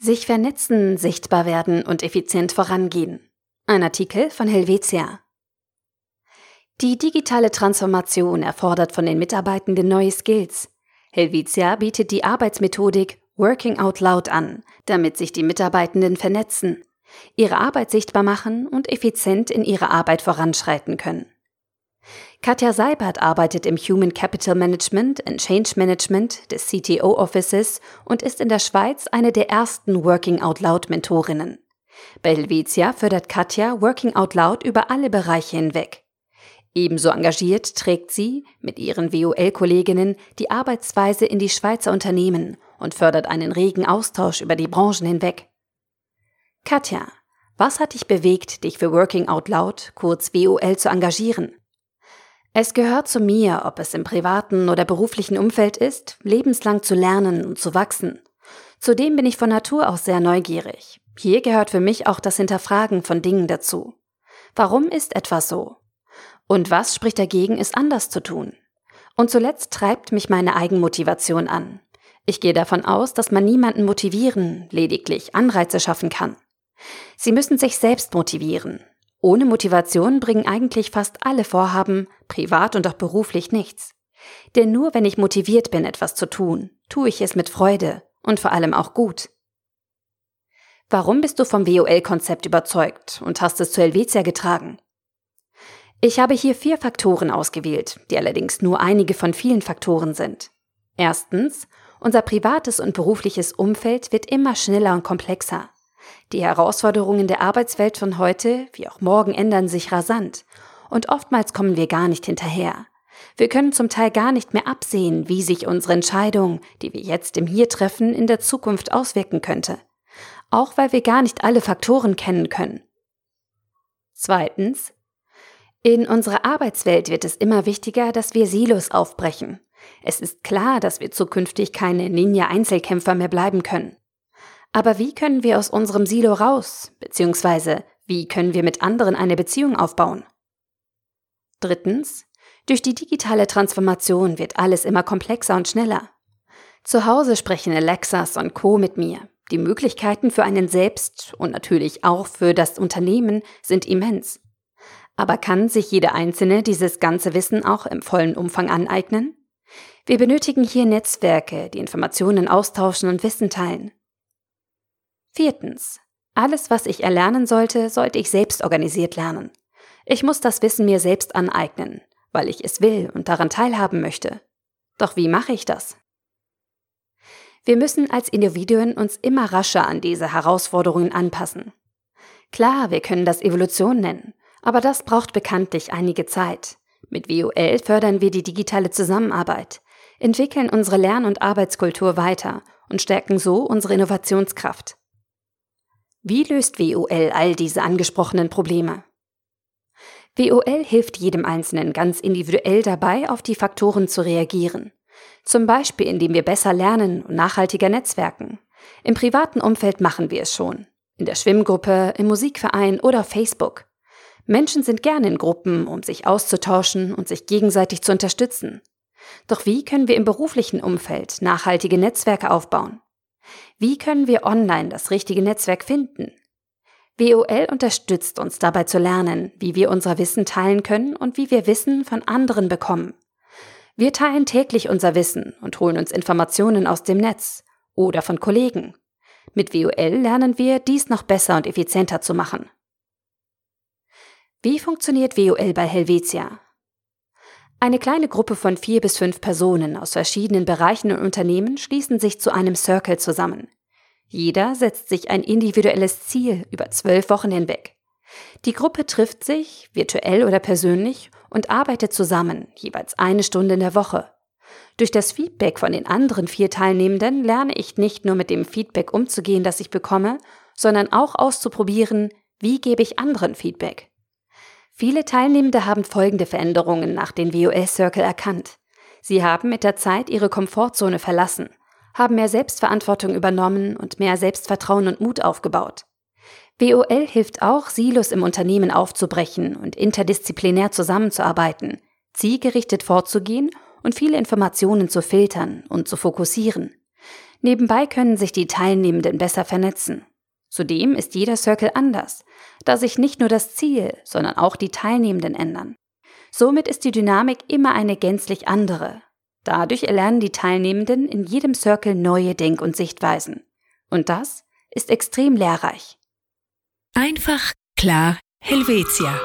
Sich vernetzen, sichtbar werden und effizient vorangehen. Ein Artikel von Helvetia. Die digitale Transformation erfordert von den Mitarbeitenden neue Skills. Helvetia bietet die Arbeitsmethodik Working Out Loud an, damit sich die Mitarbeitenden vernetzen, ihre Arbeit sichtbar machen und effizient in ihrer Arbeit voranschreiten können. Katja Seibert arbeitet im Human Capital Management and Change Management des CTO Offices und ist in der Schweiz eine der ersten Working Out Loud Mentorinnen. Bei Helvetia fördert Katja Working Out Loud über alle Bereiche hinweg. Ebenso engagiert trägt sie mit ihren WOL-Kolleginnen die Arbeitsweise in die Schweizer Unternehmen und fördert einen regen Austausch über die Branchen hinweg. Katja, was hat dich bewegt, dich für Working Out Loud, kurz WOL, zu engagieren? Es gehört zu mir, ob es im privaten oder beruflichen Umfeld ist, lebenslang zu lernen und zu wachsen. Zudem bin ich von Natur aus sehr neugierig. Hier gehört für mich auch das Hinterfragen von Dingen dazu. Warum ist etwas so? Und was spricht dagegen, es anders zu tun? Und zuletzt treibt mich meine Eigenmotivation an. Ich gehe davon aus, dass man niemanden motivieren, lediglich Anreize schaffen kann. Sie müssen sich selbst motivieren. Ohne Motivation bringen eigentlich fast alle Vorhaben, privat und auch beruflich, nichts. Denn nur wenn ich motiviert bin, etwas zu tun, tue ich es mit Freude und vor allem auch gut. Warum bist du vom WOL-Konzept überzeugt und hast es zu Helvetia getragen? Ich habe hier vier Faktoren ausgewählt, die allerdings nur einige von vielen Faktoren sind. Erstens, unser privates und berufliches Umfeld wird immer schneller und komplexer. Die Herausforderungen der Arbeitswelt von heute wie auch morgen ändern sich rasant und oftmals kommen wir gar nicht hinterher. Wir können zum Teil gar nicht mehr absehen, wie sich unsere Entscheidung, die wir jetzt im Hier treffen, in der Zukunft auswirken könnte. Auch weil wir gar nicht alle Faktoren kennen können. Zweitens. In unserer Arbeitswelt wird es immer wichtiger, dass wir Silos aufbrechen. Es ist klar, dass wir zukünftig keine Ninja-Einzelkämpfer mehr bleiben können. Aber wie können wir aus unserem Silo raus, beziehungsweise wie können wir mit anderen eine Beziehung aufbauen? Drittens, durch die digitale Transformation wird alles immer komplexer und schneller. Zu Hause sprechen Alexas und Co mit mir. Die Möglichkeiten für einen selbst und natürlich auch für das Unternehmen sind immens. Aber kann sich jeder Einzelne dieses ganze Wissen auch im vollen Umfang aneignen? Wir benötigen hier Netzwerke, die Informationen austauschen und Wissen teilen. Viertens. Alles, was ich erlernen sollte, sollte ich selbst organisiert lernen. Ich muss das Wissen mir selbst aneignen, weil ich es will und daran teilhaben möchte. Doch wie mache ich das? Wir müssen als Individuen uns immer rascher an diese Herausforderungen anpassen. Klar, wir können das Evolution nennen, aber das braucht bekanntlich einige Zeit. Mit WOL fördern wir die digitale Zusammenarbeit, entwickeln unsere Lern- und Arbeitskultur weiter und stärken so unsere Innovationskraft. Wie löst WOL all diese angesprochenen Probleme? WOL hilft jedem Einzelnen ganz individuell dabei, auf die Faktoren zu reagieren. Zum Beispiel, indem wir besser lernen und nachhaltiger netzwerken. Im privaten Umfeld machen wir es schon. In der Schwimmgruppe, im Musikverein oder Facebook. Menschen sind gerne in Gruppen, um sich auszutauschen und sich gegenseitig zu unterstützen. Doch wie können wir im beruflichen Umfeld nachhaltige Netzwerke aufbauen? Wie können wir online das richtige Netzwerk finden? WOL unterstützt uns dabei zu lernen, wie wir unser Wissen teilen können und wie wir Wissen von anderen bekommen. Wir teilen täglich unser Wissen und holen uns Informationen aus dem Netz oder von Kollegen. Mit WOL lernen wir, dies noch besser und effizienter zu machen. Wie funktioniert WOL bei Helvetia? Eine kleine Gruppe von vier bis fünf Personen aus verschiedenen Bereichen und Unternehmen schließen sich zu einem Circle zusammen. Jeder setzt sich ein individuelles Ziel über zwölf Wochen hinweg. Die Gruppe trifft sich, virtuell oder persönlich, und arbeitet zusammen, jeweils eine Stunde in der Woche. Durch das Feedback von den anderen vier Teilnehmenden lerne ich nicht nur mit dem Feedback umzugehen, das ich bekomme, sondern auch auszuprobieren, wie gebe ich anderen Feedback. Viele Teilnehmende haben folgende Veränderungen nach den WOL Circle erkannt. Sie haben mit der Zeit ihre Komfortzone verlassen, haben mehr Selbstverantwortung übernommen und mehr Selbstvertrauen und Mut aufgebaut. WOL hilft auch, Silos im Unternehmen aufzubrechen und interdisziplinär zusammenzuarbeiten, zielgerichtet vorzugehen und viele Informationen zu filtern und zu fokussieren. Nebenbei können sich die Teilnehmenden besser vernetzen. Zudem ist jeder Circle anders, da sich nicht nur das Ziel, sondern auch die Teilnehmenden ändern. Somit ist die Dynamik immer eine gänzlich andere. Dadurch erlernen die Teilnehmenden in jedem Circle neue Denk- und Sichtweisen. Und das ist extrem lehrreich. Einfach, klar, Helvetia.